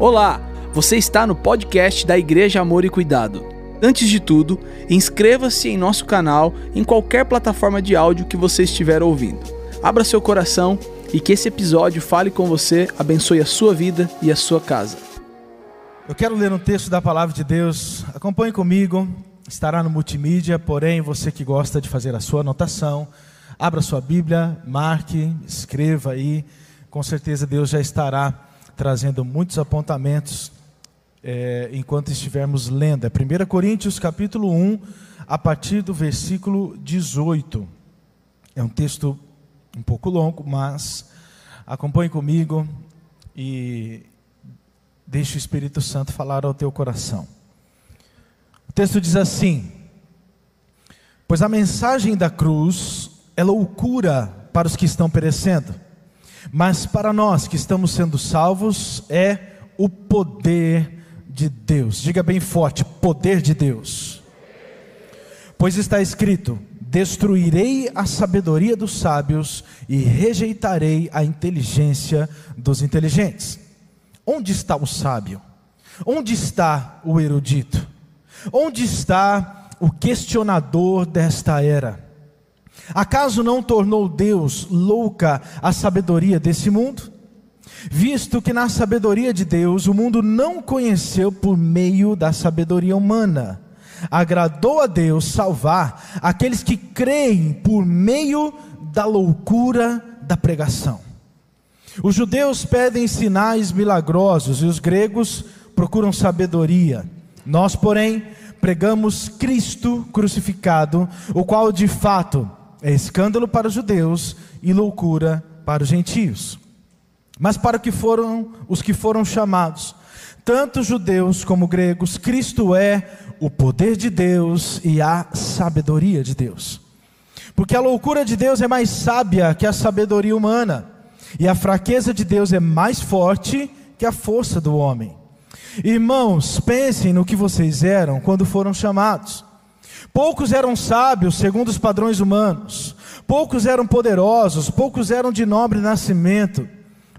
Olá, você está no podcast da Igreja Amor e Cuidado. Antes de tudo, inscreva-se em nosso canal em qualquer plataforma de áudio que você estiver ouvindo. Abra seu coração e que esse episódio fale com você, abençoe a sua vida e a sua casa. Eu quero ler um texto da palavra de Deus. Acompanhe comigo. Estará no multimídia, porém, você que gosta de fazer a sua anotação, abra sua Bíblia, marque, escreva aí. Com certeza Deus já estará trazendo muitos apontamentos é, enquanto estivermos lendo. É 1 Coríntios capítulo 1, a partir do versículo 18. É um texto um pouco longo, mas acompanhe comigo e deixe o Espírito Santo falar ao teu coração. O texto diz assim: Pois a mensagem da cruz é loucura para os que estão perecendo mas para nós que estamos sendo salvos, é o poder de Deus. Diga bem forte: poder de Deus. Pois está escrito: Destruirei a sabedoria dos sábios e rejeitarei a inteligência dos inteligentes. Onde está o sábio? Onde está o erudito? Onde está o questionador desta era? Acaso não tornou Deus louca a sabedoria desse mundo? Visto que na sabedoria de Deus o mundo não conheceu por meio da sabedoria humana, agradou a Deus salvar aqueles que creem por meio da loucura da pregação. Os judeus pedem sinais milagrosos e os gregos procuram sabedoria. Nós, porém, pregamos Cristo crucificado, o qual de fato é escândalo para os judeus e loucura para os gentios. Mas para que foram os que foram chamados, tanto judeus como gregos, Cristo é o poder de Deus e a sabedoria de Deus. Porque a loucura de Deus é mais sábia que a sabedoria humana, e a fraqueza de Deus é mais forte que a força do homem. Irmãos, pensem no que vocês eram quando foram chamados. Poucos eram sábios segundo os padrões humanos, poucos eram poderosos, poucos eram de nobre nascimento.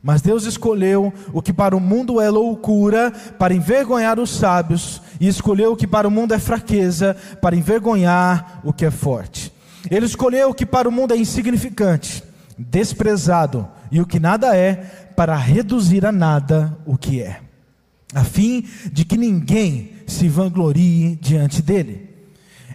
Mas Deus escolheu o que para o mundo é loucura, para envergonhar os sábios, e escolheu o que para o mundo é fraqueza, para envergonhar o que é forte. Ele escolheu o que para o mundo é insignificante, desprezado, e o que nada é, para reduzir a nada o que é, a fim de que ninguém se vanglorie diante dele.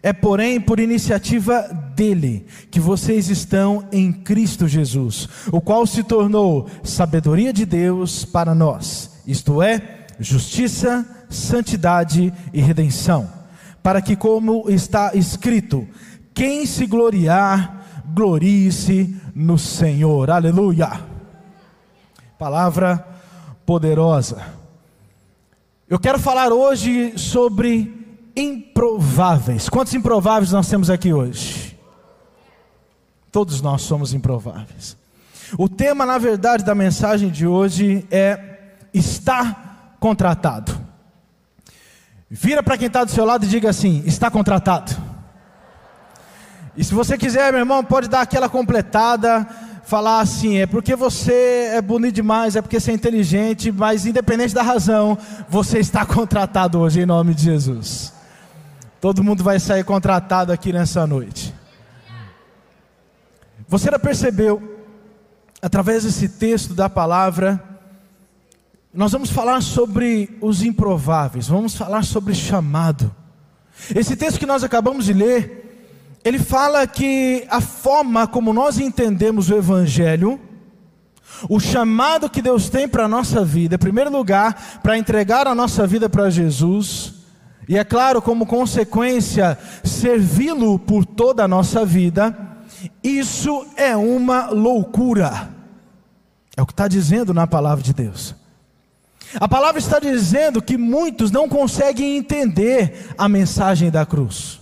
É, porém, por iniciativa dele que vocês estão em Cristo Jesus, o qual se tornou sabedoria de Deus para nós, isto é, justiça, santidade e redenção, para que, como está escrito, quem se gloriar, glorie-se no Senhor. Aleluia. Palavra poderosa. Eu quero falar hoje sobre improváveis. Quantos improváveis nós temos aqui hoje? Todos nós somos improváveis. O tema, na verdade, da mensagem de hoje é: está contratado. Vira para quem está do seu lado e diga assim: está contratado. E se você quiser, meu irmão, pode dar aquela completada, falar assim: é porque você é bonito demais, é porque você é inteligente, mas independente da razão, você está contratado hoje em nome de Jesus. Todo mundo vai sair contratado aqui nessa noite. Você já percebeu, através desse texto da palavra, nós vamos falar sobre os improváveis, vamos falar sobre chamado. Esse texto que nós acabamos de ler, ele fala que a forma como nós entendemos o Evangelho, o chamado que Deus tem para a nossa vida, em primeiro lugar, para entregar a nossa vida para Jesus, e é claro, como consequência, servi-lo por toda a nossa vida, isso é uma loucura. É o que está dizendo na palavra de Deus. A palavra está dizendo que muitos não conseguem entender a mensagem da cruz.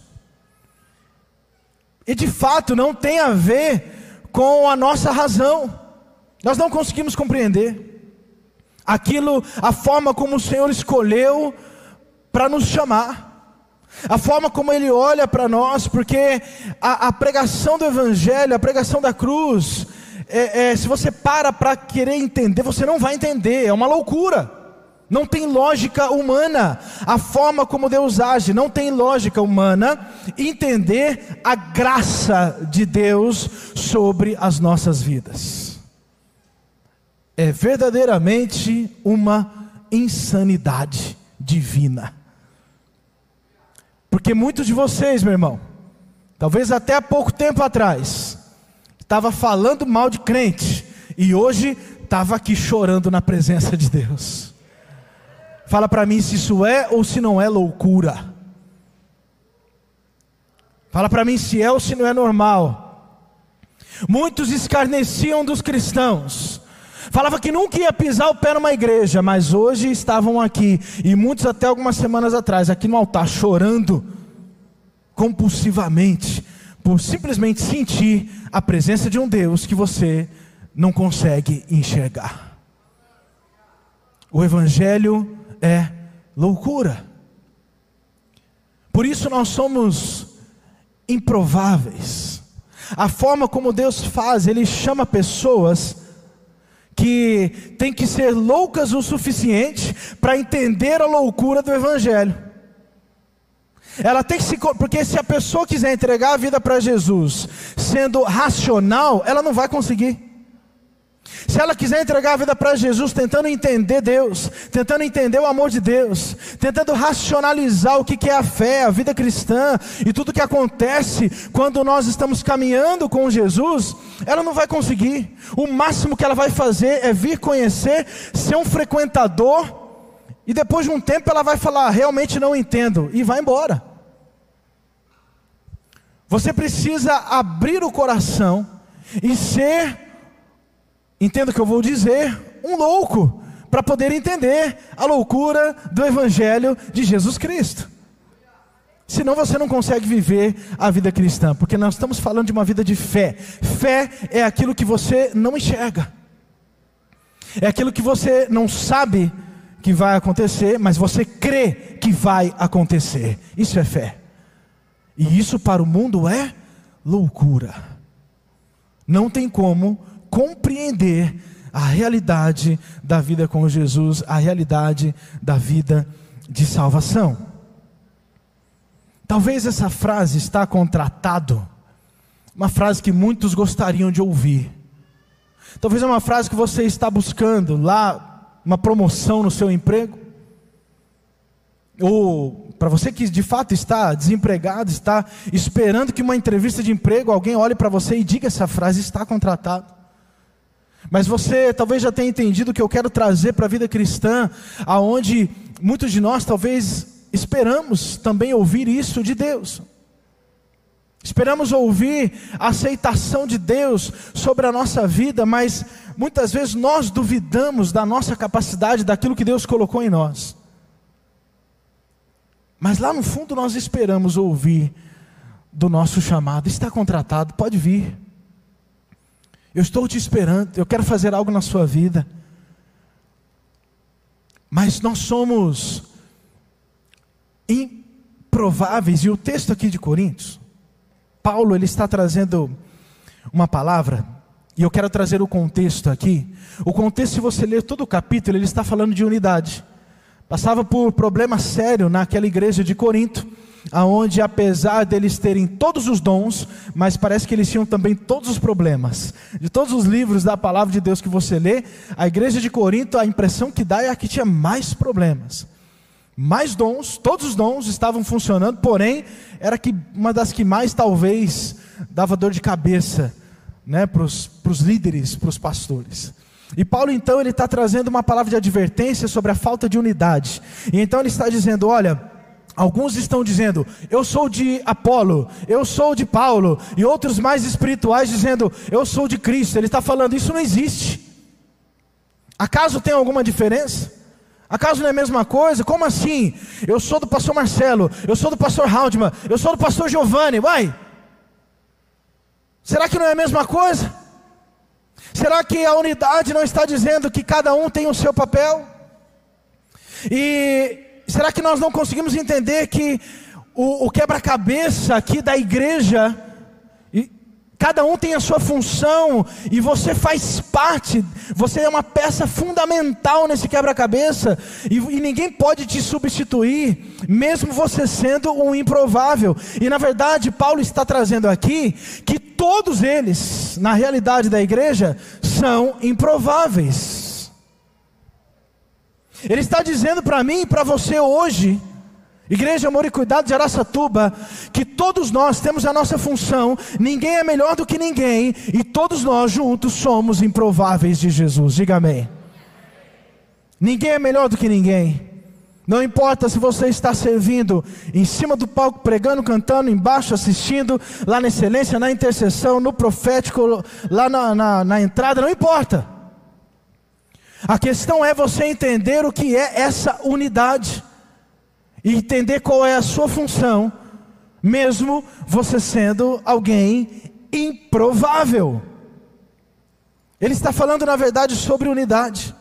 E de fato não tem a ver com a nossa razão. Nós não conseguimos compreender aquilo, a forma como o Senhor escolheu para nos chamar. A forma como Ele olha para nós, porque a, a, pregação do Evangelho, a pregação da cruz, é, é, se você para para querer entender, você não vai entender, é uma loucura. Não tem lógica humana a forma como Deus age, não tem lógica humana entender a graça de Deus sobre as nossas vidas. É verdadeiramente uma insanidade divina. Porque muitos de vocês, meu irmão, talvez até há pouco tempo atrás, estava falando mal de crente e hoje estava aqui chorando na presença de Deus. Fala para mim se isso é ou se não é loucura. Fala para mim se é ou se não é normal. Muitos escarneciam dos cristãos. Falava que nunca ia pisar o pé numa igreja, mas hoje estavam aqui e muitos até algumas semanas atrás aqui no altar chorando compulsivamente por simplesmente sentir a presença de um Deus que você não consegue enxergar. O evangelho é loucura. Por isso nós somos improváveis. A forma como Deus faz, Ele chama pessoas que têm que ser loucas o suficiente para entender a loucura do Evangelho. Ela tem que se. Porque se a pessoa quiser entregar a vida para Jesus sendo racional, ela não vai conseguir. Se ela quiser entregar a vida para Jesus, tentando entender Deus, tentando entender o amor de Deus, tentando racionalizar o que é a fé, a vida cristã e tudo que acontece quando nós estamos caminhando com Jesus, ela não vai conseguir. O máximo que ela vai fazer é vir conhecer, ser um frequentador, e depois de um tempo ela vai falar: realmente não entendo, e vai embora. Você precisa abrir o coração e ser entenda o que eu vou dizer, um louco, para poder entender a loucura do Evangelho de Jesus Cristo. Senão você não consegue viver a vida cristã, porque nós estamos falando de uma vida de fé. Fé é aquilo que você não enxerga, é aquilo que você não sabe que vai acontecer, mas você crê que vai acontecer. Isso é fé. E isso para o mundo é loucura. Não tem como compreender a realidade da vida com Jesus, a realidade da vida de salvação. Talvez essa frase está contratado, uma frase que muitos gostariam de ouvir. Talvez é uma frase que você está buscando lá, uma promoção no seu emprego. Ou para você que de fato está desempregado, está esperando que uma entrevista de emprego alguém olhe para você e diga essa frase está contratado. Mas você talvez já tenha entendido que eu quero trazer para a vida cristã, aonde muitos de nós talvez esperamos também ouvir isso de Deus. Esperamos ouvir a aceitação de Deus sobre a nossa vida, mas muitas vezes nós duvidamos da nossa capacidade, daquilo que Deus colocou em nós. Mas lá no fundo nós esperamos ouvir do nosso chamado: está contratado, pode vir. Eu estou te esperando, eu quero fazer algo na sua vida. Mas nós somos improváveis, e o texto aqui de Coríntios, Paulo ele está trazendo uma palavra, e eu quero trazer o contexto aqui. O contexto, se você ler todo o capítulo, ele está falando de unidade. Passava por problema sério naquela igreja de Corinto aonde apesar deles terem todos os dons, mas parece que eles tinham também todos os problemas. De todos os livros da palavra de Deus que você lê, a igreja de Corinto, a impressão que dá é a que tinha mais problemas. Mais dons, todos os dons estavam funcionando, porém, era que uma das que mais talvez dava dor de cabeça né, para os líderes, para os pastores. E Paulo então ele está trazendo uma palavra de advertência sobre a falta de unidade. E então ele está dizendo: olha, Alguns estão dizendo, eu sou de Apolo, eu sou de Paulo, e outros mais espirituais dizendo, eu sou de Cristo. Ele está falando, isso não existe. Acaso tem alguma diferença? Acaso não é a mesma coisa? Como assim? Eu sou do pastor Marcelo, eu sou do pastor Haldeman, eu sou do pastor Giovanni, vai. Será que não é a mesma coisa? Será que a unidade não está dizendo que cada um tem o seu papel? E será que nós não conseguimos entender que o, o quebra-cabeça aqui da igreja Cada um tem a sua função e você faz parte, você é uma peça fundamental nesse quebra-cabeça e, e, ninguém pode te substituir, mesmo você sendo um improvável. E na verdade, Paulo está trazendo aqui que todos eles, na realidade da igreja, são improváveis. Ele está dizendo para mim e para você hoje Igreja Amor e Cuidado de Araçatuba, que todos nós temos a nossa função, ninguém é melhor do que ninguém, e todos nós juntos somos improváveis de Jesus. Diga amém. Ninguém é melhor do que ninguém. Não importa se você está servindo em cima do palco, pregando, cantando, embaixo, assistindo, lá na excelência, na intercessão, no profético, lá na, na, na entrada, não importa. A questão é você entender o que é essa unidade e entender qual é a sua função, mesmo você sendo alguém improvável. Ele está falando, na verdade, sobre unidade,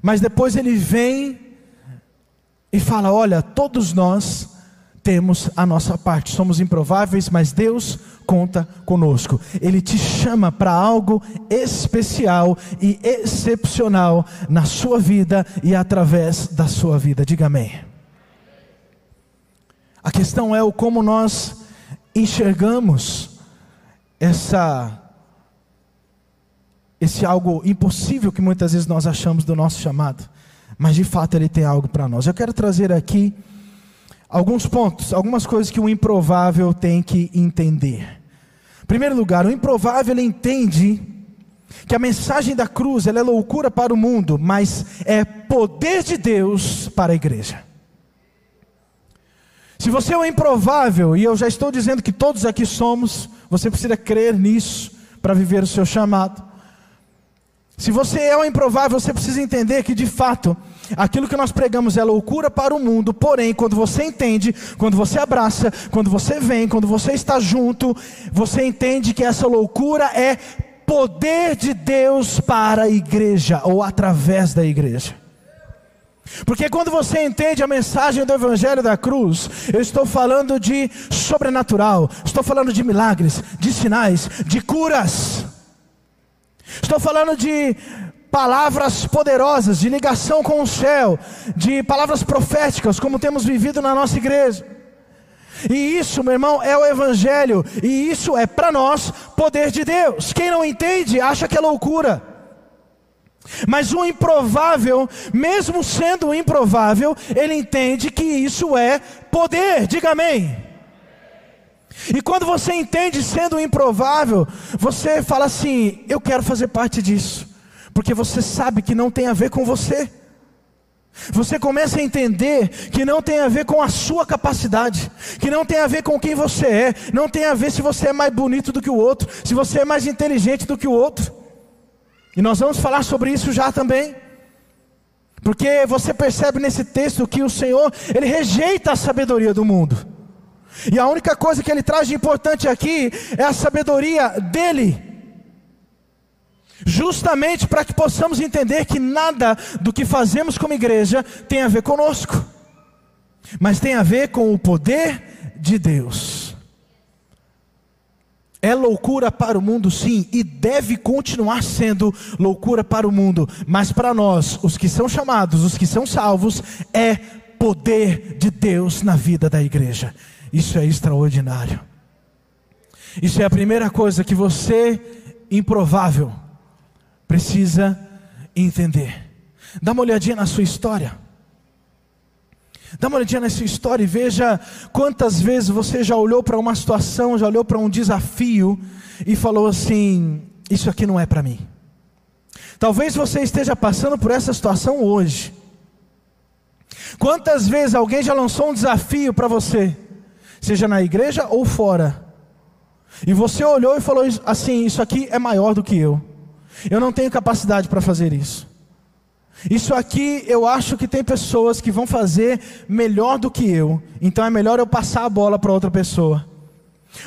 mas depois ele vem e fala: olha, todos nós temos a nossa parte, somos improváveis, mas Deus conta conosco. Ele te chama para algo especial e excepcional na sua vida e através da sua vida. Diga amém. A questão é o como nós enxergamos essa esse algo impossível que muitas vezes nós achamos do nosso chamado, mas de fato ele tem algo para nós. Eu quero trazer aqui alguns pontos, algumas coisas que o improvável tem que entender. Em primeiro lugar, o improvável entende que a mensagem da cruz é loucura para o mundo, mas é poder de Deus para a igreja. Se você é um improvável, e eu já estou dizendo que todos aqui somos, você precisa crer nisso para viver o seu chamado. Se você é um improvável, você precisa entender que de fato, aquilo que nós pregamos é loucura para o mundo, porém, quando você entende, quando você abraça, quando você vem, quando você está junto, você entende que essa loucura é poder de Deus para a igreja ou através da igreja. Porque quando você entende a mensagem do Evangelho da cruz, eu estou falando de sobrenatural, estou falando de milagres, de sinais, de curas, estou falando de palavras poderosas, de ligação com o céu, de palavras proféticas, como temos vivido na nossa igreja. E isso, meu irmão, é o Evangelho, e isso é para nós poder de Deus. Quem não entende, acha que é loucura. Mas o improvável, mesmo sendo improvável, ele entende que isso é poder. Diga amém. E quando você entende sendo improvável, você fala assim: eu quero fazer parte disso, porque você sabe que não tem a ver com você. Você começa a entender que não tem a ver com a sua capacidade, que não tem a ver com quem você é, não tem a ver se você é mais bonito do que o outro, se você é mais inteligente do que o outro. E nós vamos falar sobre isso já também. Porque você percebe nesse texto que o Senhor, ele rejeita a sabedoria do mundo. E a única coisa que ele traz de importante aqui é a sabedoria dele. Justamente para que possamos entender que nada do que fazemos como igreja tem a ver conosco, mas tem a ver com o poder de Deus. É loucura para o mundo, sim, e deve continuar sendo loucura para o mundo, mas para nós, os que são chamados, os que são salvos, é poder de Deus na vida da igreja. Isso é extraordinário. Isso é a primeira coisa que você, improvável, precisa entender. Dá uma olhadinha na sua história. Dá uma olhadinha nessa história e veja quantas vezes você já olhou para uma situação, já olhou para um desafio e falou assim: Isso aqui não é para mim. Talvez você esteja passando por essa situação hoje. Quantas vezes alguém já lançou um desafio para você, seja na igreja ou fora, e você olhou e falou assim: Isso aqui é maior do que eu, eu não tenho capacidade para fazer isso. Isso aqui eu acho que tem pessoas que vão fazer melhor do que eu, então é melhor eu passar a bola para outra pessoa.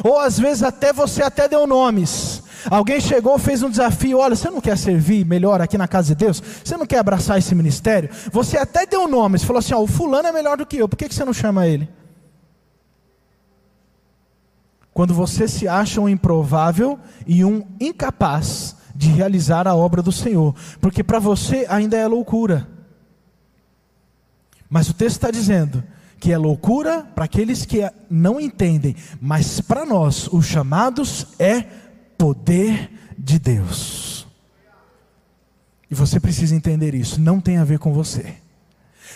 Ou às vezes até você até deu nomes. Alguém chegou, fez um desafio, olha, você não quer servir melhor aqui na casa de Deus? Você não quer abraçar esse ministério? Você até deu nomes, falou assim, ó, o fulano é melhor do que eu, por que, que você não chama ele? quando você se acha um improvável e um incapaz de realizar a obra do Senhor, porque para você ainda é loucura. Mas o texto está dizendo que é loucura para aqueles que não entendem, mas para nós, os chamados, é poder de Deus. E você precisa entender isso, não tem a ver com você,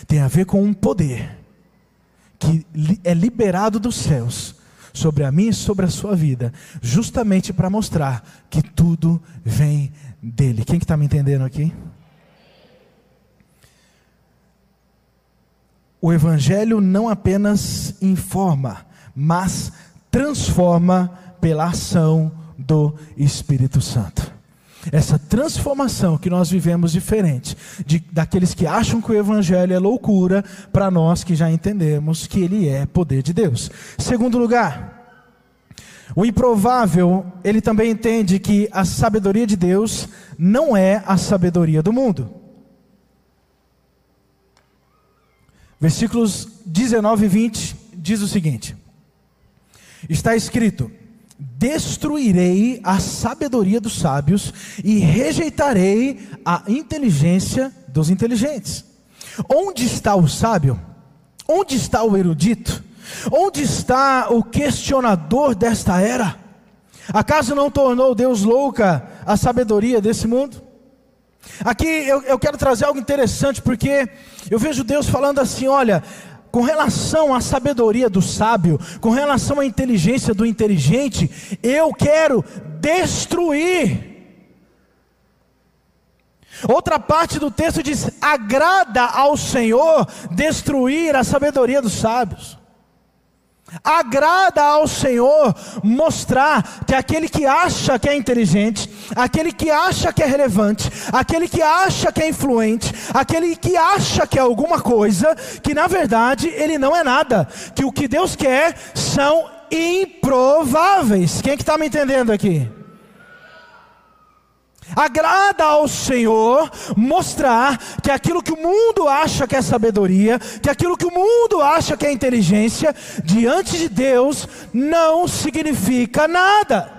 tem a ver com um poder que é liberado dos céus sobre a mim e sobre a sua vida, justamente para mostrar que tudo vem dele. Quem que está me entendendo aqui? O Evangelho não apenas informa, mas transforma pela ação do Espírito Santo. Essa transformação que nós vivemos diferente de, daqueles que acham que o Evangelho é loucura, para nós que já entendemos que ele é poder de Deus. Segundo lugar, o improvável, ele também entende que a sabedoria de Deus não é a sabedoria do mundo. Versículos 19 e 20 diz o seguinte: Está escrito: Destruirei a sabedoria dos sábios e rejeitarei a inteligência dos inteligentes. Onde está o sábio? Onde está o erudito? Onde está o questionador desta era? Acaso não tornou Deus louca a sabedoria desse mundo? Aqui eu, eu quero trazer algo interessante, porque eu vejo Deus falando assim: olha, com relação à sabedoria do sábio, com relação à inteligência do inteligente, eu quero destruir. Outra parte do texto diz: agrada ao Senhor destruir a sabedoria dos sábios. Agrada ao Senhor mostrar que aquele que acha que é inteligente, aquele que acha que é relevante, aquele que acha que é influente, aquele que acha que é alguma coisa, que na verdade ele não é nada, que o que Deus quer são improváveis. Quem é que está me entendendo aqui? Agrada ao Senhor mostrar que aquilo que o mundo acha que é sabedoria, que aquilo que o mundo acha que é inteligência, diante de Deus não significa nada.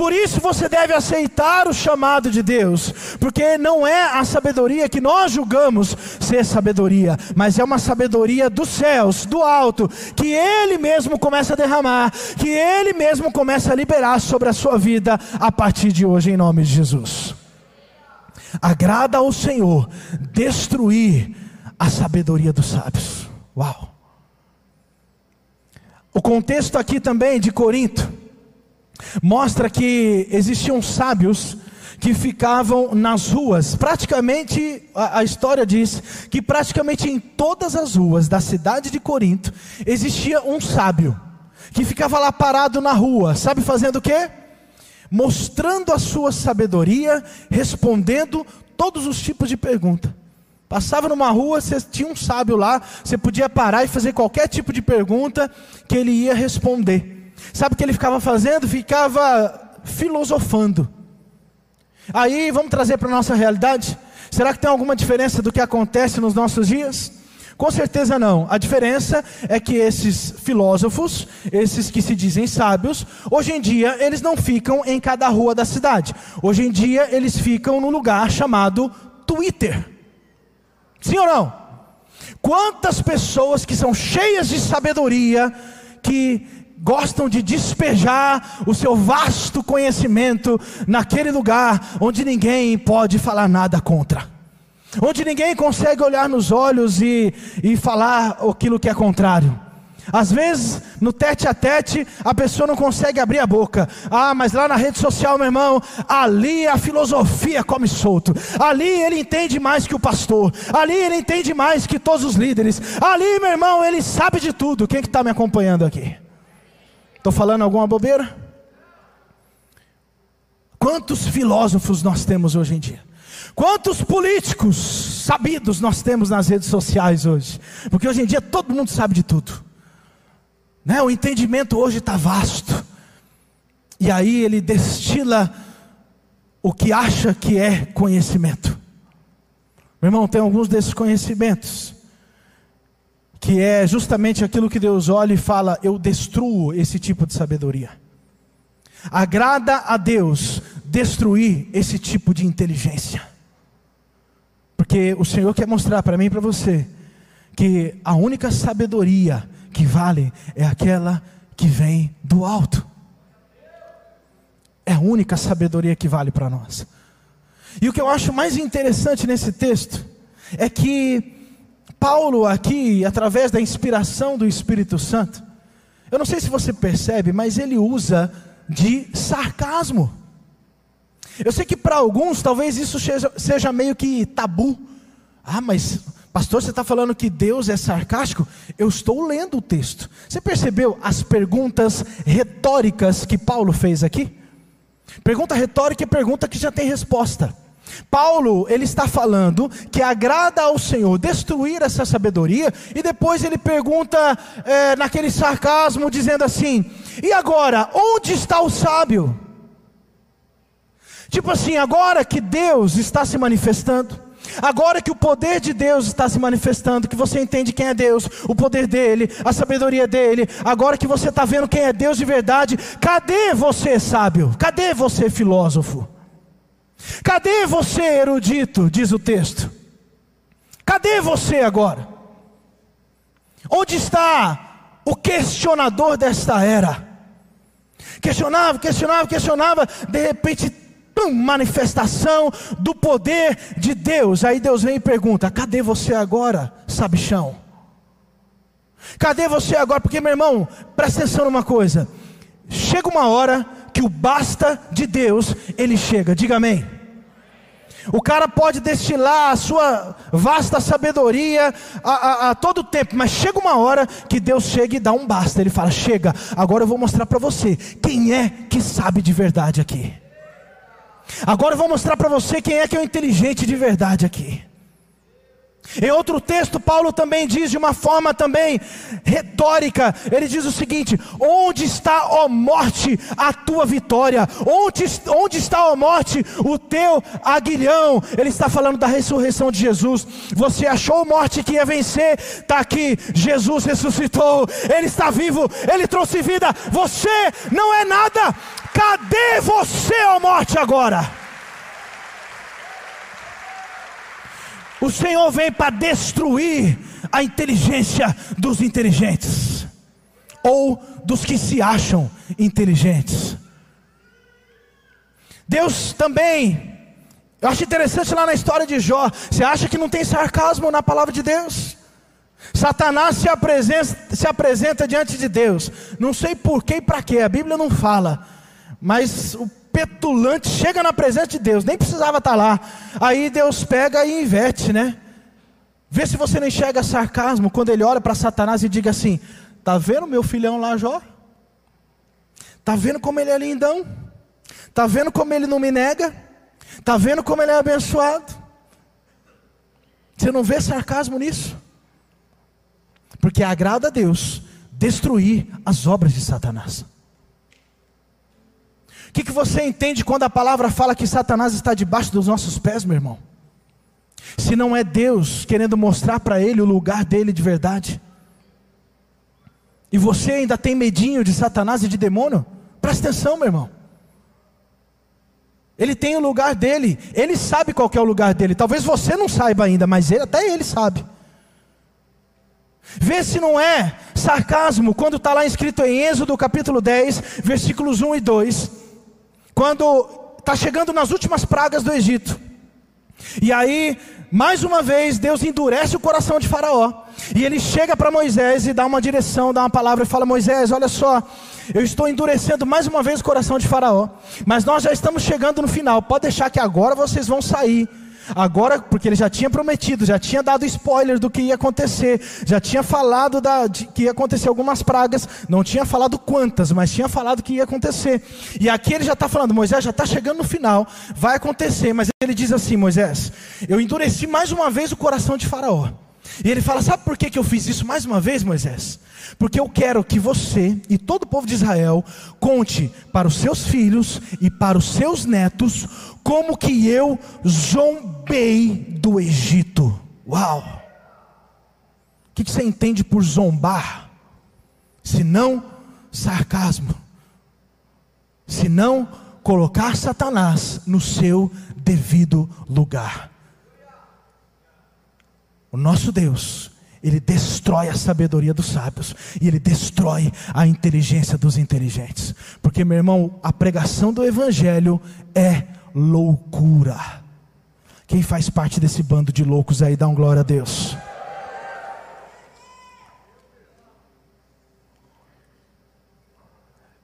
Por isso você deve aceitar o chamado de Deus, porque não é a sabedoria que nós julgamos ser sabedoria, mas é uma sabedoria dos céus, do alto, que Ele mesmo começa a derramar, que Ele mesmo começa a liberar sobre a sua vida a partir de hoje, em nome de Jesus. Agrada ao Senhor destruir a sabedoria dos sábios. Uau! O contexto aqui também de Corinto mostra que existiam sábios que ficavam nas ruas. Praticamente, a, a, história diz que praticamente em todas as ruas da cidade de Corinto existia um sábio que ficava lá parado na rua, sabe fazendo o quê? Mostrando a sua sabedoria, respondendo todos os tipos de pergunta. Passava numa rua, você tinha um sábio lá, você podia parar e fazer qualquer tipo de pergunta que ele ia responder. Sabe o que ele ficava fazendo? Ficava filosofando. Aí, vamos trazer para a nossa realidade? Será que tem alguma diferença do que acontece nos nossos dias? Com certeza não. A diferença é que esses filósofos, esses que se dizem sábios, hoje em dia eles não ficam em cada rua da cidade. Hoje em dia eles ficam no lugar chamado Twitter. Sim ou não? Quantas pessoas que são cheias de sabedoria, que gostam de despejar o seu vasto conhecimento naquele lugar onde ninguém pode falar nada contra, onde ninguém consegue olhar nos olhos e, e falar aquilo que é contrário. Às vezes, no tete a tete, a pessoa não consegue abrir a boca. Ah, mas lá na rede social, meu irmão, ali a filosofia come solto. Ali ele entende mais que o pastor. Ali ele entende mais que todos os líderes. Ali, meu irmão, ele sabe de tudo. Quem que está me acompanhando aqui? Estou falando alguma bobeira? Quantos filósofos nós temos hoje em dia? Quantos políticos sabidos nós temos nas redes sociais hoje? Porque hoje em dia todo mundo sabe de tudo. Né? O entendimento hoje está vasto. E aí ele destila o que acha que é conhecimento. Meu irmão, tem alguns desses conhecimentos que é justamente aquilo que Deus olha e fala: Eu destruo esse tipo de sabedoria. Agrada a Deus destruir esse tipo de inteligência. Porque o Senhor quer mostrar para mim e para você que a única sabedoria que vale é aquela que vem do alto. É a única sabedoria que vale para nós. E o que eu acho mais interessante nesse texto é que Paulo, aqui, através da inspiração do Espírito Santo, eu não sei se você percebe, mas ele usa de sarcasmo. Eu sei que para alguns talvez isso seja, meio que tabu. Ah, mas pastor, você está falando que Deus é sarcástico? Eu estou lendo o texto. Você percebeu as perguntas retóricas que Paulo fez aqui? Pergunta retórica é pergunta que já tem resposta. Paulo, ele está falando que agrada ao Senhor destruir essa sabedoria, e depois ele pergunta, é, naquele sarcasmo, dizendo assim: e agora, onde está o sábio? Tipo assim, agora que Deus está se manifestando, agora que o poder de Deus está se manifestando, que você entende quem é Deus, o poder dele, a sabedoria dele, agora que você está vendo quem é Deus de verdade, cadê você, sábio? Cadê você, filósofo? Cadê você, erudito? Diz o texto. Cadê você agora? Onde está o questionador desta era? Questionava, questionava, questionava, de repente, pum, manifestação do poder de Deus. Aí Deus vem e pergunta: cadê você agora, sabichão? Cadê você agora? Porque, meu irmão, presta atenção numa coisa: chega uma hora que o basta de Deus, ele chega. Diga amém. O cara pode destilar a sua vasta sabedoria a, a, a, todo tempo, mas chega uma hora que Deus chega e dá um basta. Ele fala: Chega, agora eu vou mostrar para você quem é que sabe de verdade aqui. Agora eu vou mostrar para você quem é que é o inteligente de verdade aqui. Em outro texto, Paulo também diz de uma forma também retórica, ele diz o seguinte: onde está, ó morte, a tua vitória? Onde, onde está, ó morte, o teu aguilhão? Ele está falando da ressurreição de Jesus. Você achou morte que ia vencer? Está aqui, Jesus ressuscitou, Ele está vivo, Ele trouxe vida. Você não é nada. Cadê você, ó morte, agora? O Senhor vem para destruir a inteligência dos inteligentes, ou dos que se acham inteligentes. Deus também, eu acho interessante lá na história de Jó, você acha que não tem sarcasmo na palavra de Deus? Satanás se apresenta, se apresenta diante de Deus, não sei por que e para quê, a Bíblia não fala, mas o petulante, chega na presença de Deus, nem precisava estar lá. Aí Deus pega e inverte, né? Vê se você não enxerga sarcasmo quando ele olha para Satanás e diga assim: Tá vendo meu filhão lá, Jó? Tá vendo como ele é lindão? Tá vendo como ele não me nega? Tá vendo como ele é abençoado? Você não vê sarcasmo nisso? Porque agrada a Deus destruir as obras de Satanás. O que, que você entende quando a palavra fala que Satanás está debaixo dos nossos pés, meu irmão? Se não é Deus querendo mostrar para ele o lugar dele de verdade. E você ainda tem medinho de Satanás e de demônio? Presta atenção, meu irmão. Ele tem o lugar dele, ele sabe qual é o lugar dele. Talvez você não saiba ainda, mas ele, até ele sabe. Vê se não é sarcasmo quando está lá escrito em Êxodo capítulo 10, versículos 1 e 2 quando está chegando nas últimas pragas do Egito. E aí, mais uma vez, Deus endurece o coração de Faraó. E ele chega para Moisés e dá uma direção, dá uma palavra e fala: Moisés, olha só, eu estou endurecendo mais uma vez o coração de Faraó. Mas nós já estamos chegando no final. Pode deixar que agora vocês vão sair Agora, porque ele já tinha prometido, já tinha dado spoiler do que ia acontecer, já tinha falado da, de, que ia acontecer algumas pragas, não tinha falado quantas, mas tinha falado que ia acontecer. E aqui ele já está falando, Moisés já está chegando no final, vai acontecer, mas ele diz assim: Moisés, eu endureci mais uma vez o coração de Faraó. E ele fala: Sabe por que, que eu fiz isso mais uma vez, Moisés? Porque eu quero que você e todo o povo de Israel conte para os seus filhos e para os seus netos como que eu zombei do Egito. Uau! O que, que você entende por zombar? Se não sarcasmo, se não colocar Satanás no seu devido lugar. O nosso Deus, ele destrói a sabedoria dos sábios e ele destrói a inteligência dos inteligentes. Porque, meu irmão, a pregação do evangelho é loucura. Quem faz parte desse bando de loucos aí, dá um glória a Deus.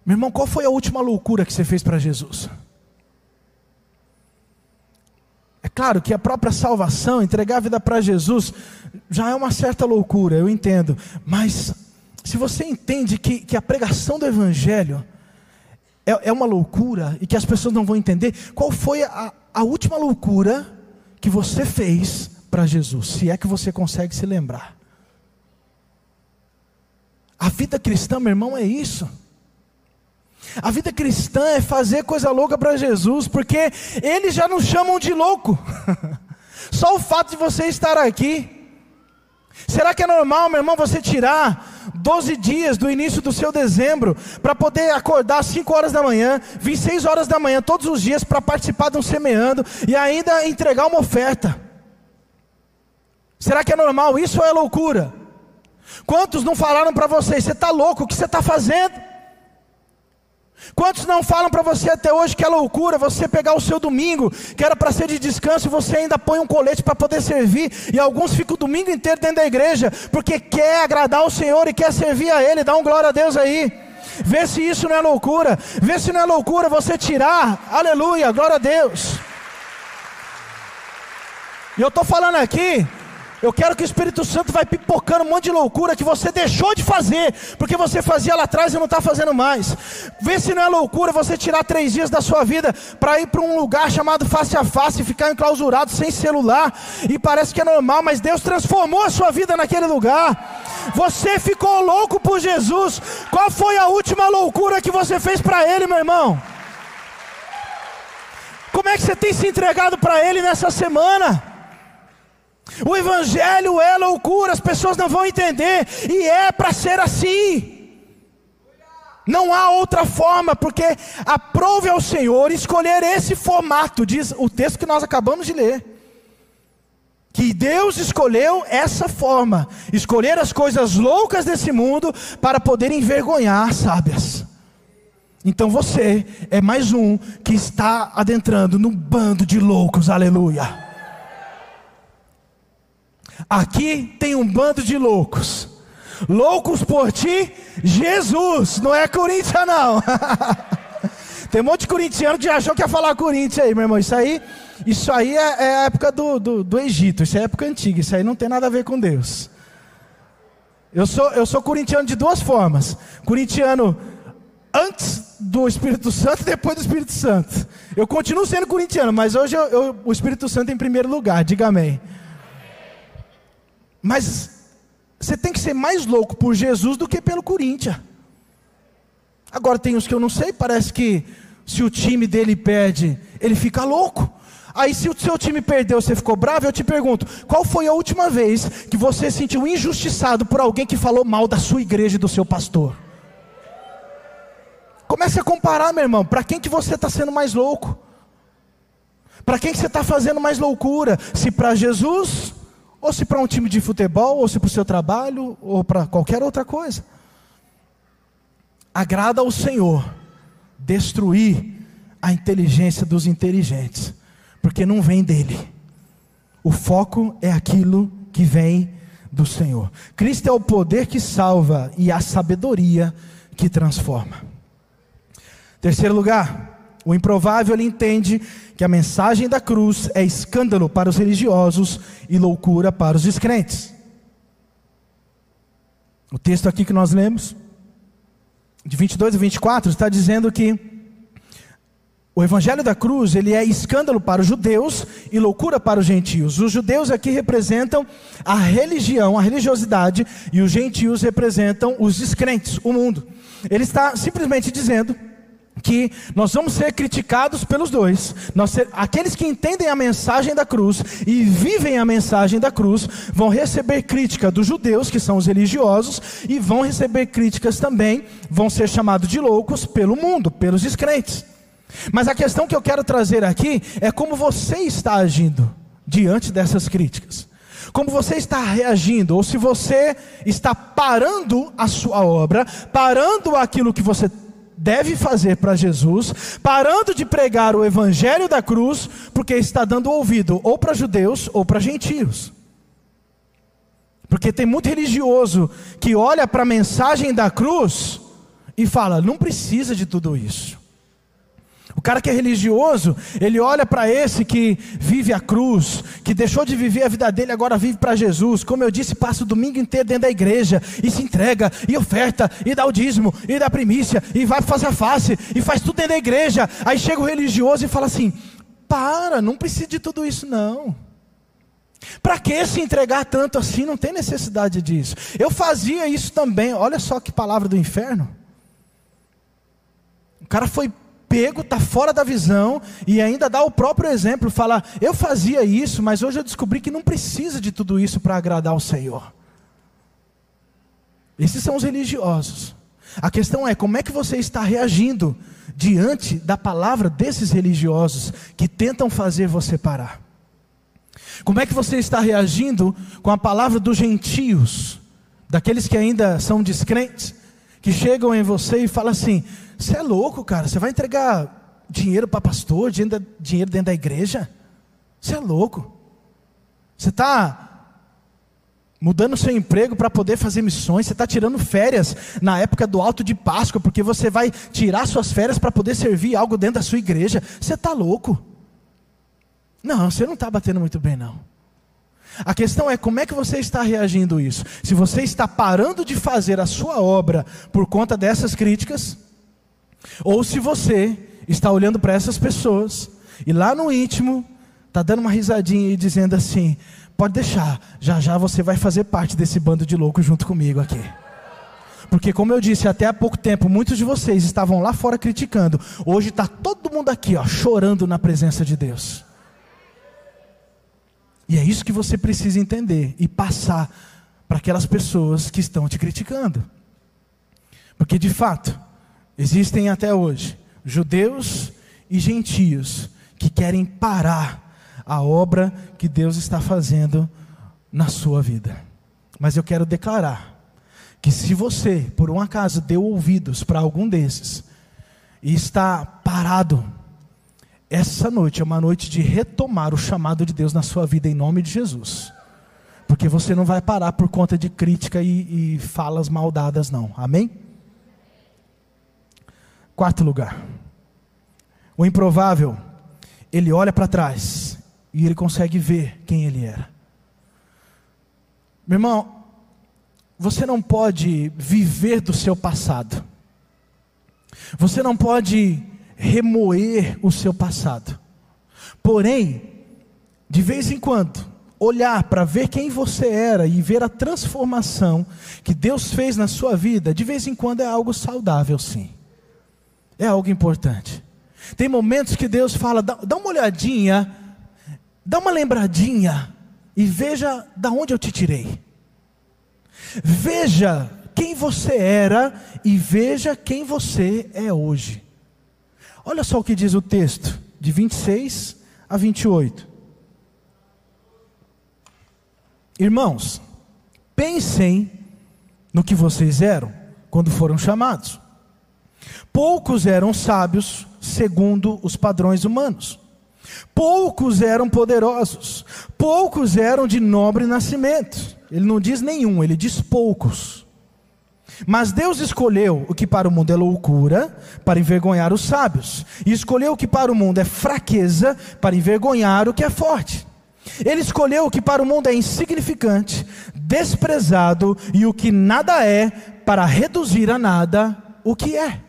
Meu irmão, qual foi a última loucura que você fez para Jesus? É claro que a própria salvação, entregar a vida para Jesus, já é uma certa loucura, eu entendo. Mas, se você entende que, que a pregação do Evangelho é, é uma loucura e que as pessoas não vão entender, qual foi a, a última loucura que você fez para Jesus? Se é que você consegue se lembrar. A vida cristã, meu irmão, é isso. A vida cristã é fazer coisa louca para Jesus, porque eles já nos chamam de louco. Só o fato de você estar aqui. Será que é normal, meu irmão, você tirar 12 dias do início do seu dezembro para poder acordar às 5 horas da manhã, vir 6 horas da manhã todos os dias para participar de um semeando e ainda entregar uma oferta? Será que é normal? Isso ou é loucura? Quantos não falaram para você, você está louco, o que você está fazendo? Quantos não falam para você até hoje que é loucura você pegar o seu domingo, que era para ser de descanso, e você ainda põe um colete para poder servir, e alguns ficam o domingo inteiro dentro da igreja, porque quer agradar o Senhor e quer servir a Ele, dá um glória a Deus aí. Vê se isso não é loucura, vê se não é loucura você tirar, aleluia, glória a Deus. E eu estou falando aqui eu quero que o Espírito Santo vai pipocando um monte de loucura que você deixou de fazer, porque você fazia lá atrás e não está fazendo mais. Vê se não é loucura você tirar três dias da sua vida para ir para um lugar chamado face a face, ficar enclausurado sem celular, e parece que é normal, mas Deus transformou a sua vida naquele lugar. Você ficou louco por Jesus. Qual foi a última loucura que você fez para Ele, meu irmão? Como é que você tem se entregado para Ele nessa semana? O Evangelho é loucura, as pessoas não vão entender, e é para ser assim. Não há outra forma, porque aprove ao Senhor escolher esse formato, diz o texto que nós acabamos de ler. Que Deus escolheu essa forma, escolher as coisas loucas desse mundo para poder envergonhar as sábias. Então você é mais um que está adentrando no bando de loucos, aleluia. Aqui tem um bando de loucos. Loucos por ti, Jesus. Não é Corinthians, não. tem um monte de corintiano que achou que ia falar Corinthians aí, meu irmão. Isso aí, isso aí é, é a época do, do, do Egito. Isso é época antiga. Isso aí não tem nada a ver com Deus. Eu sou, eu sou corintiano de duas formas: corintiano antes do Espírito Santo e depois do Espírito Santo. Eu continuo sendo corintiano, mas hoje eu, eu, o Espírito Santo em primeiro lugar. Diga amém. Mas você tem que ser mais louco por Jesus do que pelo Corinthians. Agora tem uns que eu não sei, parece que se o time dele perde, ele fica louco. Aí se o seu time perdeu, você ficou bravo, eu te pergunto, qual foi a última vez que você se sentiu injustiçado por alguém que falou mal da sua igreja e do seu pastor? Comece a comparar, meu irmão, para quem que você está sendo mais louco? Para quem que você está fazendo mais loucura? Se para Jesus ou se para um time de futebol, ou se para o seu trabalho, ou para qualquer outra coisa. Agrada ao Senhor destruir a inteligência dos inteligentes, porque não vem dele. O foco é aquilo que vem do Senhor. Cristo é o poder que salva e a sabedoria que transforma. Terceiro lugar, o improvável ele entende que a mensagem da cruz é escândalo para os religiosos e loucura para os descrentes. O texto aqui que nós lemos, de 22 a 24, está dizendo que o evangelho da cruz, ele é escândalo para os judeus e loucura para os gentios. Os judeus aqui representam a religião, a religiosidade, e os gentios representam os descrentes, o mundo. Ele está simplesmente dizendo que nós vamos ser criticados pelos dois. Ser, aqueles que entendem a mensagem da cruz e vivem a mensagem da cruz vão receber crítica dos judeus, que são os religiosos, e vão receber críticas também, vão ser chamados de loucos pelo mundo, pelos descrentes. Mas a questão que eu quero trazer aqui é como você está agindo diante dessas críticas. Como você está reagindo, ou se você está parando a sua obra, parando aquilo que você deve fazer para Jesus, parando de pregar o evangelho da cruz, porque está dando ouvido ou para judeus ou para gentios. Porque tem muito religioso que olha para a mensagem da cruz e fala: não precisa de tudo isso. O cara que é religioso, ele olha para esse que vive a cruz, que deixou de viver a vida dele, agora vive para Jesus. Como eu disse, passa o domingo inteiro dentro da igreja e se entrega, e oferta, e dá o dízimo, e dá primícia, e vai fazer a face, e faz tudo dentro da igreja. Aí chega o religioso e fala assim: para, não precisa de tudo isso, não. Para que se entregar tanto assim? Não tem necessidade disso. Eu fazia isso também. Olha só que palavra do inferno. O cara foi pego, está fora da visão e ainda dá o próprio exemplo, fala: Eu fazia isso, mas hoje eu descobri que não precisa de tudo isso para agradar o Senhor. Esses são os religiosos. A questão é como é que você está reagindo diante da palavra desses religiosos que tentam fazer você parar. Como é que você está reagindo com a palavra dos gentios, daqueles que ainda são descrentes, que chegam em você e falam assim: você é louco, cara. Você vai entregar dinheiro para pastor, dinheiro dentro da igreja? Você é louco. Você está mudando seu emprego para poder fazer missões, você está tirando férias na época do alto de Páscoa, porque você vai tirar suas férias para poder servir algo dentro da sua igreja. Você está louco. Não, você não está batendo muito bem, não. A questão é como é que você está reagindo a isso. Se você está parando de fazer a sua obra por conta dessas críticas, ou se você está olhando para essas pessoas e lá no íntimo está dando uma risadinha e dizendo assim: pode deixar, já já você vai fazer parte desse bando de loucos junto comigo aqui. Porque, como eu disse, até há pouco tempo, muitos de vocês estavam lá fora criticando. Hoje está todo mundo aqui, ó, chorando na presença de Deus. E é isso que você precisa entender e passar para aquelas pessoas que estão te criticando. Porque, de fato, Existem até hoje judeus e gentios que querem parar a obra que Deus está fazendo na sua vida. Mas eu quero declarar que se você, por um acaso, deu ouvidos para algum desses e está parado, essa noite é uma noite de retomar o chamado de Deus na sua vida em nome de Jesus. Porque você não vai parar por conta de crítica e, e falas maldadas, não. Amém? Quarto lugar. O improvável, ele olha para trás e ele consegue ver quem ele era. Meu irmão, você não pode viver do seu passado. Você não pode remoer o seu passado. Porém, de vez em quando, olhar para ver quem você era e ver a transformação que Deus fez na sua vida, de vez em quando é algo saudável, sim é algo importante. Tem momentos que Deus fala, dá, dá uma olhadinha, dá uma lembradinha e veja da onde eu te tirei. Veja quem você era e veja quem você é hoje. Olha só o que diz o texto, de 26 a 28. Irmãos, pensem no que vocês eram quando foram chamados. Poucos eram sábios segundo os padrões humanos. Poucos eram poderosos. Poucos eram de nobre nascimento. Ele não diz nenhum, ele diz poucos. Mas Deus escolheu o que para o mundo é loucura, para envergonhar os sábios, e escolheu o que para o mundo é fraqueza, para envergonhar o que é forte. Ele escolheu o que para o mundo é insignificante, desprezado e o que nada é, para reduzir a nada o que é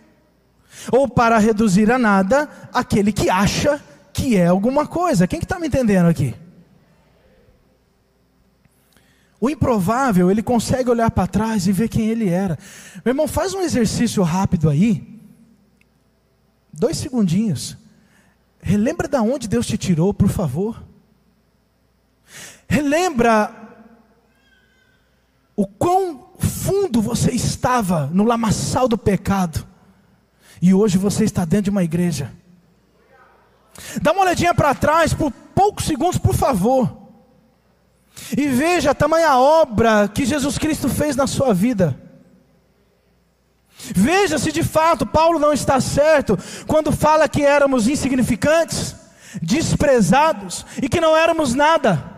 ou para reduzir a nada aquele que acha que é alguma coisa. Quem está que tá me entendendo aqui? O improvável, ele consegue olhar para trás e ver quem ele era. Meu irmão, faz um exercício rápido aí. Dois segundinhos. Relembra da onde Deus te tirou, por favor. Relembra o quão fundo você estava no lamaçal do pecado. E hoje você está dentro de uma igreja. Dá uma olhadinha para trás por poucos segundos, por favor. E veja a tamanha obra que Jesus Cristo fez na sua vida. Veja se de fato Paulo não está certo quando fala que éramos insignificantes, desprezados e que não éramos nada.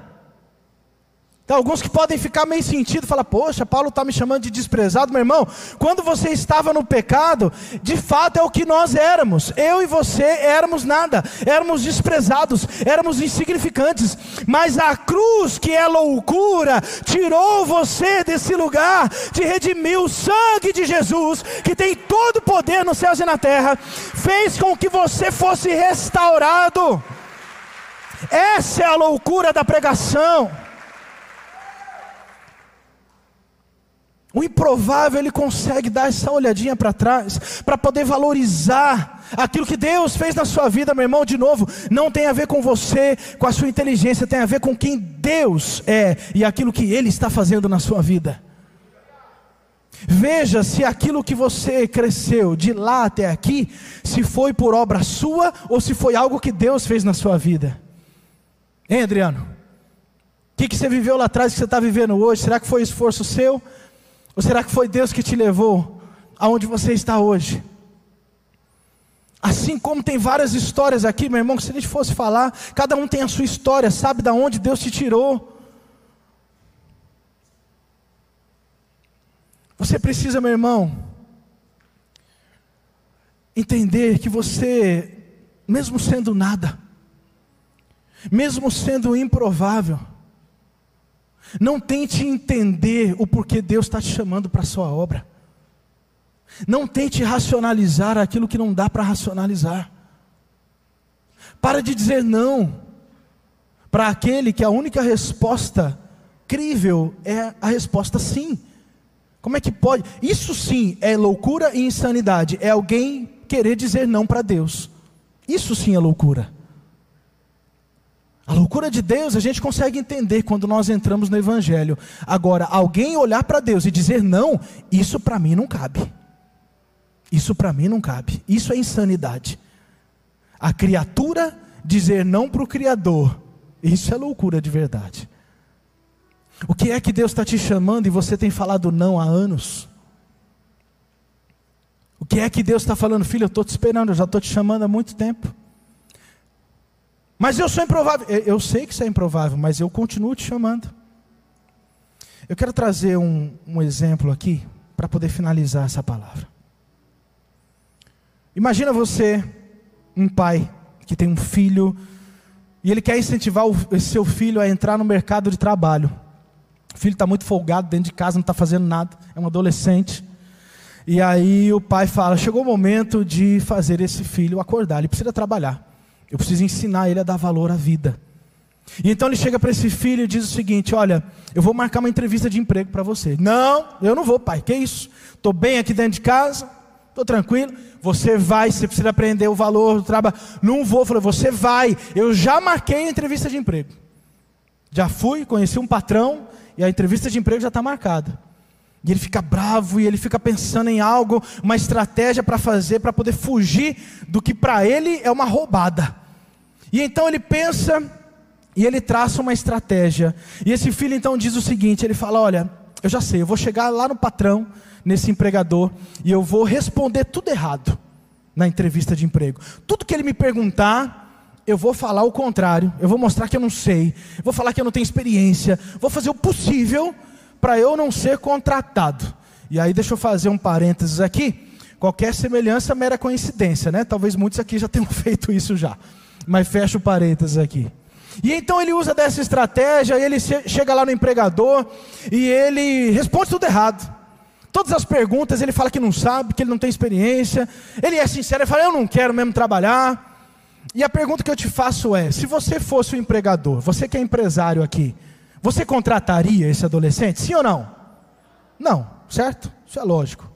Alguns que podem ficar meio sentido, falar, poxa, Paulo está me chamando de desprezado, meu irmão. Quando você estava no pecado, de fato é o que nós éramos. Eu e você éramos nada, éramos desprezados, éramos insignificantes. Mas a cruz, que é loucura, tirou você desse lugar, te redimiu. O sangue de Jesus, que tem todo o poder nos céus e na terra, fez com que você fosse restaurado. Essa é a loucura da pregação. O improvável ele consegue dar essa olhadinha para trás, para poder valorizar aquilo que Deus fez na sua vida, meu irmão. De novo, não tem a ver com você, com a sua inteligência, tem a ver com quem Deus é e aquilo que Ele está fazendo na sua vida. Veja se aquilo que você cresceu de lá até aqui, se foi por obra sua ou se foi algo que Deus fez na sua vida. Hein, Adriano? O que, que você viveu lá atrás que você está vivendo hoje? Será que foi esforço seu? Ou será que foi Deus que te levou aonde você está hoje? Assim como tem várias histórias aqui, meu irmão, que se a gente fosse falar, cada um tem a sua história, sabe da onde Deus te tirou. Você precisa, meu irmão, entender que você, mesmo sendo nada, mesmo sendo improvável, não tente entender o porquê Deus está te chamando para a sua obra. Não tente racionalizar aquilo que não dá para racionalizar. Para de dizer não para aquele que a única resposta crível é a resposta sim. Como é que pode? Isso sim é loucura e insanidade. É alguém querer dizer não para Deus. Isso sim é loucura. A loucura de Deus a gente consegue entender quando nós entramos no Evangelho. Agora, alguém olhar para Deus e dizer não, isso para mim não cabe. Isso para mim não cabe. Isso é insanidade. A criatura dizer não para o Criador, isso é loucura de verdade. O que é que Deus está te chamando e você tem falado não há anos? O que é que Deus está falando, filho? Eu estou te esperando, eu já estou te chamando há muito tempo. Mas eu sou improvável. Eu sei que isso é improvável, mas eu continuo te chamando. Eu quero trazer um, um exemplo aqui para poder finalizar essa palavra. Imagina você, um pai que tem um filho e ele quer incentivar o, seu filho a entrar no mercado de trabalho. O filho está muito folgado dentro de casa, não está fazendo nada, é um adolescente. E aí o pai fala: chegou o momento de fazer esse filho acordar, ele precisa trabalhar. Eu preciso ensinar ele a dar valor à vida. E então ele chega para esse filho e diz o seguinte: Olha, eu vou marcar uma entrevista de emprego para você. Não, eu não vou, pai, que isso? Estou bem aqui dentro de casa, estou tranquilo. Você vai, você precisa aprender o valor do trabalho. Não vou, falei, você vai. Eu já marquei a entrevista de emprego. Já fui, conheci um patrão e a entrevista de emprego já está marcada. E ele fica bravo e ele fica pensando em algo, uma estratégia para fazer para poder fugir do que para ele é uma roubada. E então ele pensa e ele traça uma estratégia. E esse filho então diz o seguinte: ele fala, olha, eu já sei, eu vou chegar lá no patrão, nesse empregador, e eu vou responder tudo errado na entrevista de emprego. Tudo que ele me perguntar, eu vou falar o contrário, eu vou mostrar que eu não sei, vou falar que eu não tenho experiência, vou fazer o possível para eu não ser contratado. E aí deixa eu fazer um parênteses aqui. Qualquer semelhança é mera coincidência, né? Talvez muitos aqui já tenham feito isso já. Mas fecha o parênteses aqui. E então ele usa dessa estratégia, ele chega lá no empregador e ele responde tudo errado. Todas as perguntas, ele fala que não sabe, que ele não tem experiência. Ele é sincero, ele fala: Eu não quero mesmo trabalhar. E a pergunta que eu te faço é: se você fosse o um empregador, você que é empresário aqui, você contrataria esse adolescente? Sim ou não? Não, certo? Isso é lógico.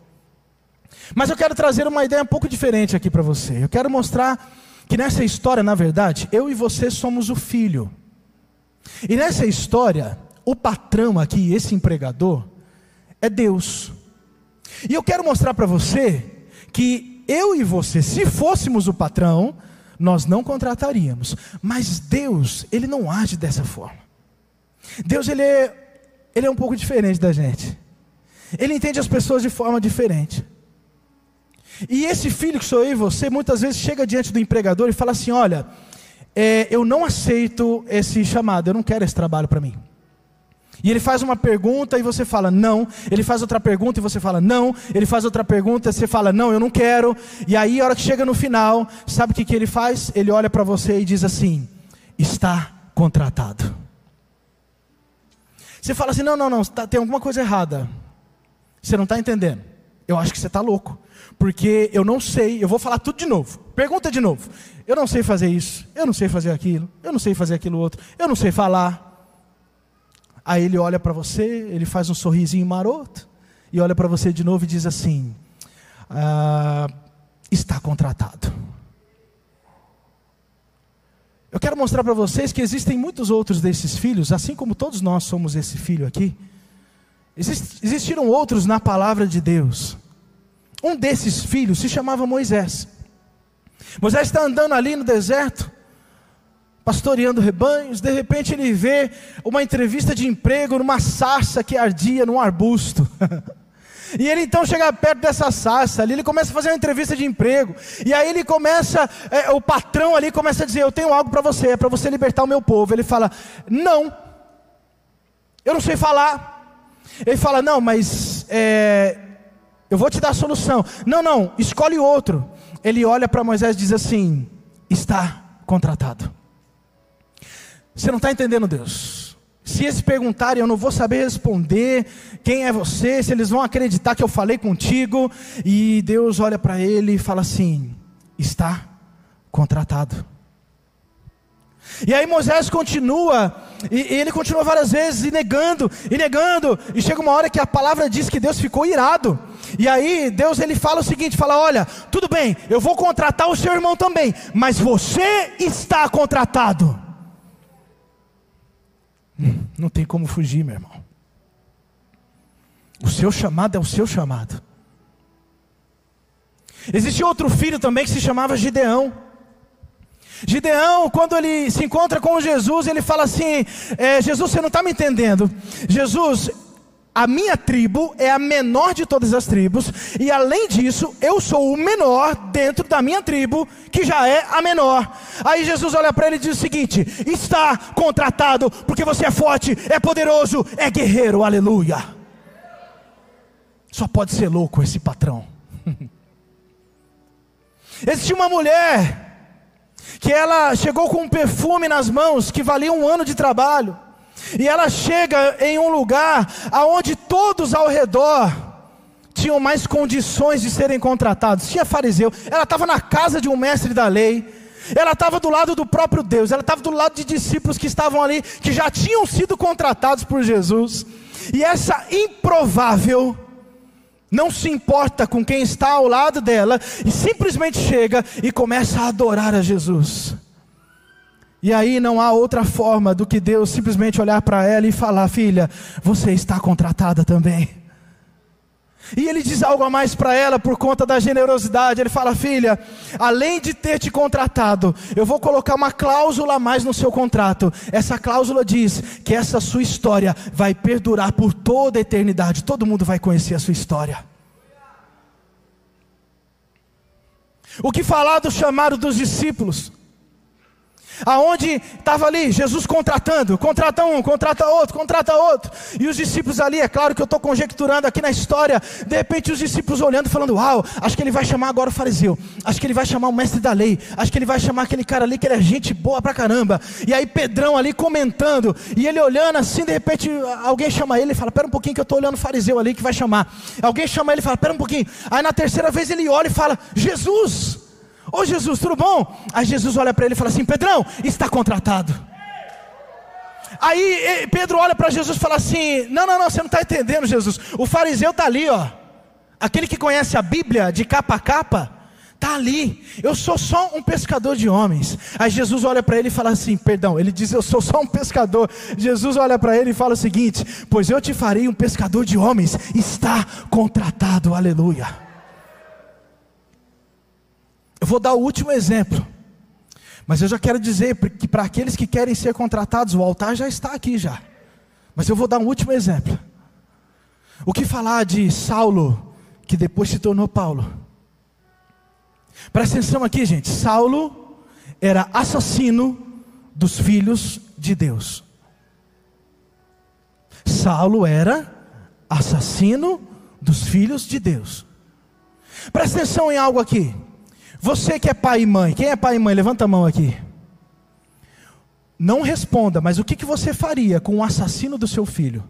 Mas eu quero trazer uma ideia um pouco diferente aqui para você. Eu quero mostrar que nessa história, na verdade, eu e você somos o filho. E nessa história, o patrão aqui, esse empregador, é Deus. E eu quero mostrar para você que eu e você, se fôssemos o patrão, nós não contrataríamos. Mas Deus, ele não age dessa forma. Deus, ele é, ele é um pouco diferente da gente. Ele entende as pessoas de forma diferente. E esse filho que sou eu e você, muitas vezes chega diante do empregador e fala assim: Olha, é, eu não aceito esse chamado, eu não quero esse trabalho para mim. E ele faz uma pergunta e você fala não. Ele faz outra pergunta e você fala não. Ele faz outra pergunta e você fala não, eu não quero. E aí, a hora que chega no final, sabe o que, que ele faz? Ele olha para você e diz assim: está contratado. Você fala assim: não, não, não, tá, tem alguma coisa errada. Você não está entendendo. Eu acho que você está louco. Porque eu não sei, eu vou falar tudo de novo. Pergunta de novo. Eu não sei fazer isso, eu não sei fazer aquilo, eu não sei fazer aquilo outro, eu não sei falar. Aí ele olha para você, ele faz um sorrisinho maroto, e olha para você de novo e diz assim: ah, está contratado. Eu quero mostrar para vocês que existem muitos outros desses filhos, assim como todos nós somos esse filho aqui. Existiram outros na palavra de Deus. Um desses filhos se chamava Moisés. Moisés está andando ali no deserto, pastoreando rebanhos, de repente ele vê uma entrevista de emprego numa sarça que ardia num arbusto. E ele então chega perto dessa sarça ali, ele começa a fazer uma entrevista de emprego. E aí ele começa, é, o patrão ali começa a dizer: Eu tenho algo para você, é para você libertar o meu povo. Ele fala: Não, eu não sei falar. Ele fala: Não, mas é, eu vou te dar a solução. Não, não, escolhe outro. Ele olha para Moisés e diz assim: Está contratado. Você não está entendendo, Deus. Se eles perguntarem, eu não vou saber responder quem é você, se eles vão acreditar que eu falei contigo. E Deus olha para ele e fala assim: está contratado. E aí Moisés continua, e, e, ele continua várias vezes, e negando, e negando, e chega uma hora que a palavra diz que Deus ficou irado. E aí Deus ele fala o seguinte, fala: "Olha, tudo bem, eu vou contratar o seu irmão também, mas você está contratado." Não tem como fugir, meu irmão. O seu chamado é o seu chamado. Existia outro filho também que se chamava Gideão. Gideão, quando ele se encontra com Jesus, ele fala assim: é, Jesus, você não está me entendendo. Jesus, a minha tribo é a menor de todas as tribos, e além disso, eu sou o menor dentro da minha tribo, que já é a menor. Aí Jesus olha para ele e diz o seguinte: está contratado, porque você é forte, é poderoso, é guerreiro, aleluia. Só pode ser louco esse patrão. Existia uma mulher que ela chegou com um perfume nas mãos que valia um ano de trabalho. E ela chega em um lugar aonde todos ao redor tinham mais condições de serem contratados. Tinha fariseu, ela estava na casa de um mestre da lei. Ela estava do lado do próprio Deus, ela estava do lado de discípulos que estavam ali, que já tinham sido contratados por Jesus. E essa improvável não se importa com quem está ao lado dela e simplesmente chega e começa a adorar a Jesus. E aí não há outra forma do que Deus simplesmente olhar para ela e falar: Filha, você está contratada também. E ele diz algo a mais para ela por conta da generosidade. Ele fala: Filha, além de ter te contratado, eu vou colocar uma cláusula a mais no seu contrato. Essa cláusula diz que essa sua história vai perdurar por toda a eternidade. Todo mundo vai conhecer a sua história. O que falar do chamado dos discípulos? Aonde estava ali Jesus contratando, contrata um, contrata outro, contrata outro, e os discípulos ali, é claro que eu estou conjecturando aqui na história, de repente os discípulos olhando, falando: Uau, acho que ele vai chamar agora o fariseu, acho que ele vai chamar o mestre da lei, acho que ele vai chamar aquele cara ali que ele é gente boa pra caramba, e aí Pedrão ali comentando, e ele olhando assim, de repente alguém chama ele e fala: Pera um pouquinho que eu estou olhando o fariseu ali que vai chamar, alguém chama ele e fala: Pera um pouquinho, aí na terceira vez ele olha e fala: Jesus. Ô Jesus, tudo bom? Aí Jesus olha para ele e fala assim: Pedrão, está contratado. Aí Pedro olha para Jesus e fala assim: Não, não, não, você não está entendendo, Jesus. O fariseu está ali, ó. Aquele que conhece a Bíblia de capa a capa, está ali. Eu sou só um pescador de homens. Aí Jesus olha para ele e fala assim: perdão, ele diz: Eu sou só um pescador. Jesus olha para ele e fala o seguinte: Pois eu te farei um pescador de homens. Está contratado, aleluia. Eu vou dar o último exemplo. Mas eu já quero dizer que para aqueles que querem ser contratados, o altar já está aqui já. Mas eu vou dar um último exemplo. O que falar de Saulo, que depois se tornou Paulo? Presta atenção aqui, gente. Saulo era assassino dos filhos de Deus. Saulo era assassino dos filhos de Deus. Presta atenção em algo aqui. Você que é pai e mãe, quem é pai e mãe? Levanta a mão aqui. Não responda, mas o que, que você faria com o assassino do seu filho?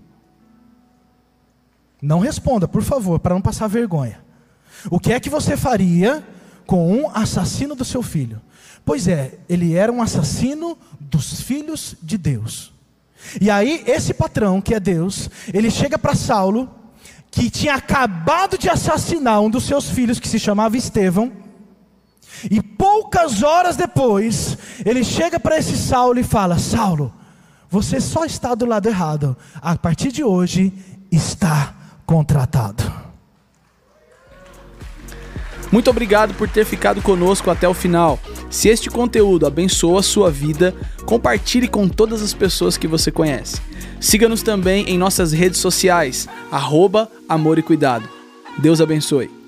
Não responda, por favor, para não passar vergonha. O que é que você faria com um assassino do seu filho? Pois é, ele era um assassino dos filhos de Deus. E aí, esse patrão, que é Deus, ele chega para Saulo, que tinha acabado de assassinar um dos seus filhos, que se chamava Estevão, e poucas horas depois, ele chega para esse Saulo e fala: Saulo, você só está do lado errado. A partir de hoje, está contratado. Muito obrigado por ter ficado conosco até o final. Se este conteúdo abençoa a sua vida, compartilhe com todas as pessoas que você conhece. Siga-nos também em nossas redes sociais, arroba Amor e Cuidado. Deus abençoe.